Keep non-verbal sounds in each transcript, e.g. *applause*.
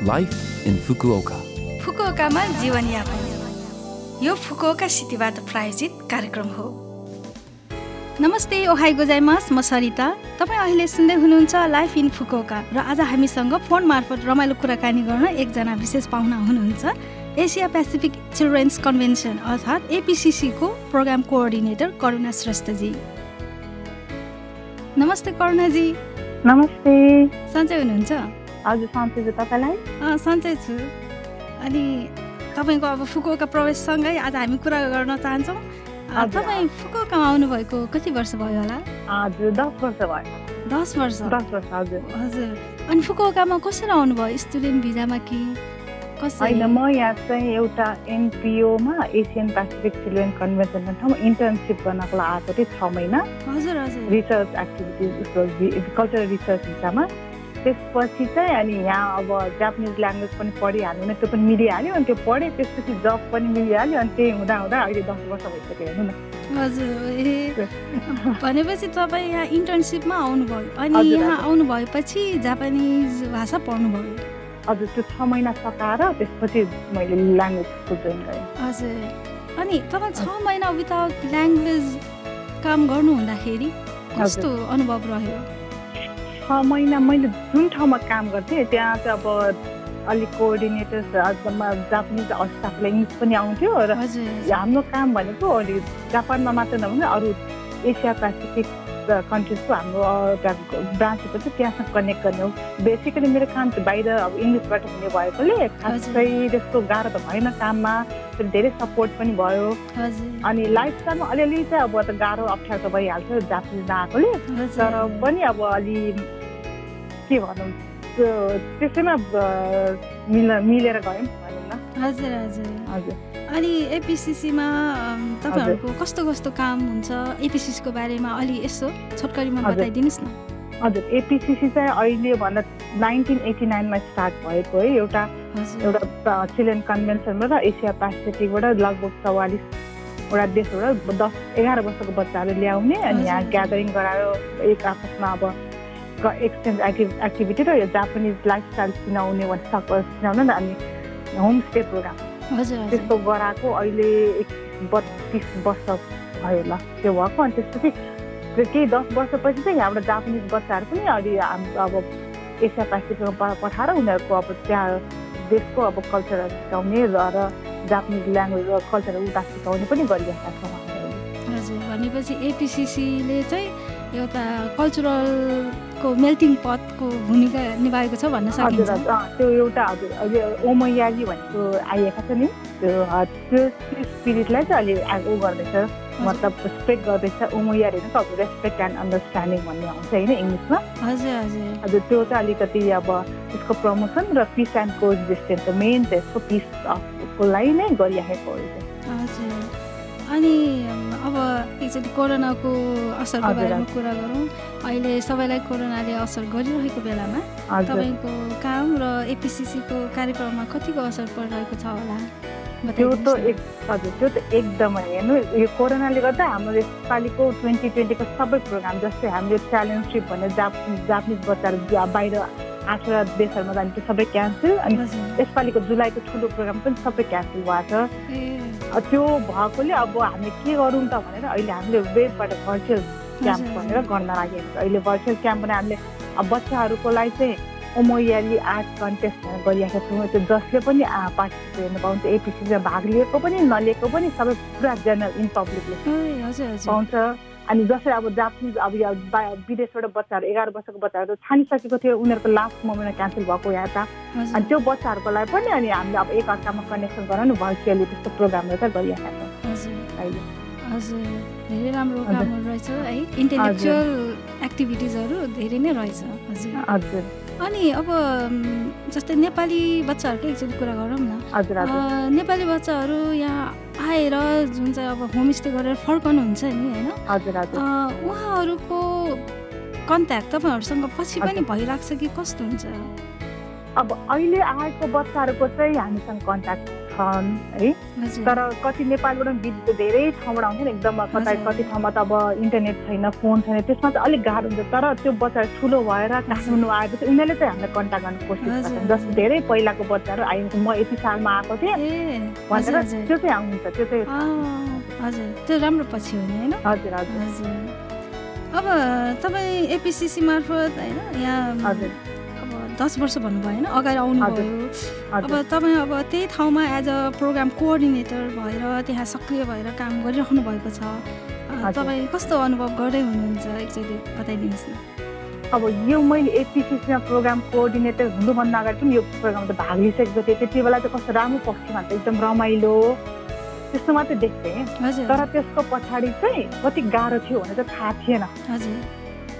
Life in Fukuoka फुकुओकामा जीवनयापन। यो Fukuoka सिटीबाट प्रायोजित कार्यक्रम हो। नमस्ते ओहाई गोजाइमास। म सरिता। तपाईँ अहिले सुन्दै हुनुहुन्छ लाइफ इन फुकुओका र आज हामीसँग फोन मार्फत रमाइलो कुराकानी गर्न एकजना विशेष पाहुना हुनुहुन्छ। एसिया पेसिफिक चिल्ड्रेन्स कन्भेन्सन अर्थात् एपिसिसीको प्रोग्राम कोअर्डिनेटर करुणा श्रेष्ठजी। नमस्ते करुणाजी। नमस्ते। सन्चै हुनुहुन्छ? हजुर सन्चै छु तपाईँलाई सन्चै छु अनि तपाईँको अब फुकुका प्रवेशसँगै आज हामी कुरा गर्न चाहन्छौँ। तपाईँ फुकुकामा आउनुभएको कति वर्ष भयो होला? हजुर दस वर्ष भयो। दस वर्ष? दस वर्ष हजुर। हजुर। अनि फुकुकामा कसरी आउनुभयो? स्टुडेन्ट भिजामा कि होइन म यहाँ चाहिँ एउटा एनपिओमा एसियन पेसिफिक चिल्ड्रेन कन्भेन्सनको ठाउँमा इन्टर्नसिप गर्नको लागि आएको थिएँ छ महिना। हजुर हजुर। रिसर्च एक्टिभिटिज कल्चरल रिसर्च भिसामा त्यसपछि चाहिँ अनि यहाँ अब जापानिज ल्याङ्ग्वेज पनि पढिहाल्नु भने त्यो पनि मिलिहाल्यो अनि त्यो पढेँ त्यसपछि जब पनि मिलिहाल्यो अनि त्यही हुँदा हुँदा अहिले दस वर्ष भइसक्यो हेर्नु न। हजुर ए। *laughs* भनेपछि तपाईँ यहाँ इन्टर्नसिपमा आउनुभयो अनि यहाँ। आउनु भएपछि जापानिज भाषा पढ्नुभयो? हजुर त्यो छ महिना सकाएर त्यसपछि मैले ल्याङ्ग्वेज स्कुल जोइन गरेँ। हजुर अनि तपाईँ छ महिना विदाउट ल्याङ्ग्वेज काम गर्नु हुँदाखेरि कस्तो अनुभव रह्यो? छ महिना मैले जुन ठाउँमा काम गर्थेँ त्यहाँ चाहिँ अब अलिक कोअर्डिनेटर्स जापानिज स्टाफलाई इङ्ग्लिस पनि आउँथ्यो र हाम्रो काम भनेको अलि जापानमा मात्र नभने अरू एसिया पेसिफिक कन्ट्रिजको हाम्रो ब्रान्चहरू चाहिँ त्यहाँसँग कनेक्ट गर्ने हो। बेसिकली मेरो काम चाहिँ बाहिर अब इङ्ग्लिसबाट हुने भएकोले खासै त्यस्तो गाह्रो त भएन काममा धेरै सपोर्ट पनि भयो। अनि लाइफस्टाइलमा अलिअलि चाहिँ अब त गाह्रो अप्ठ्यारो त भइहाल्छ जापानिज नआएकोले। तर पनि अब अलि के भनौँ त्यो त्यसैमा मिल मिलेर गयौँ भनौँ न। हजुर हजुर। हजुर। अनि एपिसिसीमा तपाईँहरूको कस्तो कस्तो काम हुन्छ? एपिसिसीको बारेमा अलि यसो छोटकरीमा। बताइदिनुहोस् न। हजुर एपिसिसी चाहिँ अहिले भन्दा नाइन्टिन एटी नाइनमा स्टार्ट भएको है एउटा एउटा चिल्ड्रेन कन्भेन्सनबाट एसिया पेसिफिकबाट लगभग चौवालिसवटा देशबाट दस एघार वर्षको बच्चाहरू ल्याउने अनि यहाँ। ग्यादरिङ गराएर एक आपसमा अब एक्सचेन्ज एक्टिभ एक्टिभिटी र यो जापानिज लाइफस्टाइल चिनाउने भने सक चिनाउन न अनि होमस्टे प्रोग्राम। त्यस्तो गराएको अहिले एक बत्तिस वर्ष भयो ल त्यो भएको अनि त्यसपछि त्यो केही दस वर्षपछि चाहिँ यहाँबाट जापानिज बच्चाहरू पनि अहिले हाम्रो अब एसिया पेसिफिकमा प- पठाएर उनीहरूको अब त्यहाँ देशको अब कल्चरहरू सिकाउने र जापानिज ल्याङ्ग्वेज र कल्चरहरू उता सिकाउने पनि गरिरहेका छौँ भनेपछि एपिसिसीले चाहिँ एउटा कल्चरलको मेल्टिङ पटको भूमिका निभाएको छ भन्न सकिन्छ। त्यो एउटा हजुर ओमैयाली भनेको आइएका छ नि। त्यो त्यो स्पिरिटलाई चाहिँ अहिले ऊ गर्दैछ मतलब स्प्रेड गर्दैछ। ओमैयार होइन त रेस्पेक्ट एन्ड अन्डरस्ट्यान्डिङ भन्ने आउँछ होइन इङ्ग्लिसमा। हजुर हजुर। हजुर त्यो चाहिँ अलिकति अब त्यसको प्रमोसन र पिस एन्ड कोएक्जिस्टेन्स मेन चाहिँ यसको पिसको लागि नै गरिराखेको हो। हजुर। अनि अब एकचोटि कोरोनाको असरको बारेमा। कुरा गरौँ अहिले सबैलाई कोरोनाले असर गरिरहेको बेलामा तपाईँको काम र एपिसिसीको कार्यक्रममा कतिको असर परिरहेको छ होला त्यो त। एक हजुर त्यो त एकदमै हेर्नु यो कोरोनाले गर्दा हाम्रो यसपालिको ट्वेन्टी ट्वेन्टीको सबै प्रोग्राम जस्तै हामीले च्यालेन्ज ट्रिप भनेर जाप जापानिज बच्चाहरू बाहिर आठवटा देशहरूमा जाने त्यो सबै क्यान्सल अनि यसपालिको जुलाईको ठुलो प्रोग्राम पनि सबै क्यान्सल भएको छ त्यो भएकोले अब हामीले के गरौँ त भनेर अहिले हामीले वेबबाट भर्चुअल क्याम्प भनेर गर्न लागेको छ। अहिले भर्चुअल क्याम्प भने हामीले बच्चाहरूको लागि चाहिँ ओमोयाली आर्ट कन्टेस्ट गरिरहेका छौँ। त्यो जसले पनि पार्टिसिपेट गर्न पाउँछ। एपिसीमा भाग लिएको पनि नलिएको पनि सबै पुरा जेनरल इन पब्लिकले पाउँछ। अनि जसरी अब जापानिज अब विदेशबाट बच्चाहरू एघार वर्षको बच्चाहरू छानिसकेको थियो उनीहरूको लास्ट मोमेन्टमा क्यान्सल भएको यहाँ त अनि त्यो बच्चाहरूको लागि पनि अनि हामीले अब एक अर्कामा कनेक्सन गराउनु भर्चुअली त्यस्तो प्रोग्रामहरू चाहिँ गरिरहेका छौँ। धेरै राम्रो रहेछ है। इन्टेलेक्चुअल एक्टिभिटिजहरू धेरै नै रहेछ। हजुर। हजुर। अनि अब जस्तै नेपाली बच्चाहरूकै एकचोटि कुरा गरौँ न। नेपाली बच्चाहरू यहाँ आएर जुन चाहिँ अब होमस्टे गरेर फर्कनुहुन्छ नि होइन? उहाँहरूको कन्ट्याक्ट तपाईँहरूसँग पछि पनि। भइरहेको छ कि कस्तो हुन्छ? अब अहिले आएको बच्चाहरूको चाहिँ हामीसँग कन्ट्याक्ट छन् है? तर कति नेपालबाट पनि विद्युत धेरै ठाउँबाट आउँछ नि एकदम कतै कति ठाउँमा त अब इन्टरनेट छैन फोन छैन त्यसमा चाहिँ अलिक गाह्रो हुन्छ। तर त्यो बच्चा ठुलो भएर काठमाडौँ आएपछि उनीहरूले चाहिँ हामीलाई कन्ट्याक्ट गर्ने कोसिस गर्छन्। जस्तो धेरै पहिलाको बच्चाहरू आइन्छ म यति सालमा आएको थिएँ भनेर त्यो चाहिँ आउँछ त्यो चाहिँ हजुर। त्यो राम्रो पछि हो नि होइन? हजुर हजुर। अब तपाईँ एपिसिसी मार्फत होइन यहाँ अब दस वर्ष भन्नुभयो होइन? अगाडि आउनुभयो। अब तपाईँ अब त्यही ठाउँमा एज अ प्रोग्राम कोअर्डिनेटर भएर त्यहाँ सक्रिय भएर काम गरिराख्नु भएको छ। तपाईँ कस्तो अनुभव गर्दै हुनुहुन्छ? एकचोटि बताइदिनुहोस् न। अब यो मैले एपिसिसीमा प्रोग्राम कोअर्डिनेटर हुनुभन्दा अगाडि पनि यो प्रोग्राममा त भाग लिइसकेको थिएँ त्यति बेला चाहिँ कस्तो राम्रो पक्षमा त एकदम रमाइलो। त्यस्तो मात्रै देख्थेँ। तर त्यसको पछाडि चाहिँ कति गाह्रो थियो भने चाहिँ थाहा थिएन।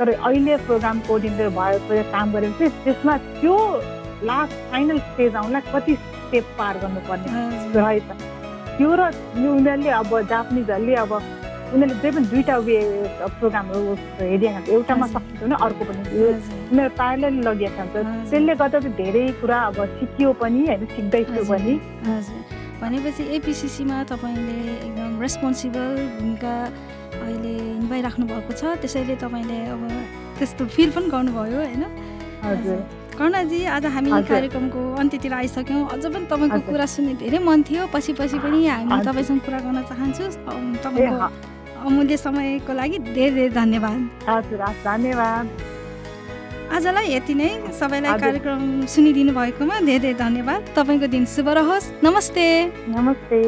तर अहिले प्रोग्राम कोअर्डिनेटर भयो काम गरेपछि त्यसमा त्यो लास्ट फाइनल स्टेज आउनलाई कति स्टेप पार गर्नुपर्ने रहेछ त्यो र यो उनीहरूले अब जापानिजहरूले अब उनीहरूले जे पनि दुईवटा वे प्रोग्रामहरू हेरिरहेको हुन्छ एउटामा सकिन्छ भने अर्को पनि। उनीहरू प्यारल लगिएको हुन्छ त्यसले गर्दा चाहिँ धेरै कुरा अब सिकियो पनि होइन सिक्दैछु पनि। भनेपछि एपिसिसीमा तपाईँले एकदम रेस्पोन्सिबल भूमिका अहिले निभाइराख्नु भएको छ। त्यसैले तपाईँले अब त्यस्तो फिल पनि गर्नुभयो होइन? कर्णजी आज हामी कार्यक्रमको अन्त्यतिर आइसक्यौँ। अझ पनि तपाईँको कुरा सुन्ने धेरै मन थियो। पछि पछि पनि हामी तपाईँसँग कुरा गर्न चाहन्छु। तपाईँको अमूल्य समयको लागि धेरै धेरै धन्यवाद। हजुर धन्यवाद। आजलाई यति नै। सबैलाई कार्यक्रम सुनिदिनु भएकोमा धेरै धेरै धन्यवाद। तपाईँको दिन शुभ रहोस्। नमस्ते। नमस्ते।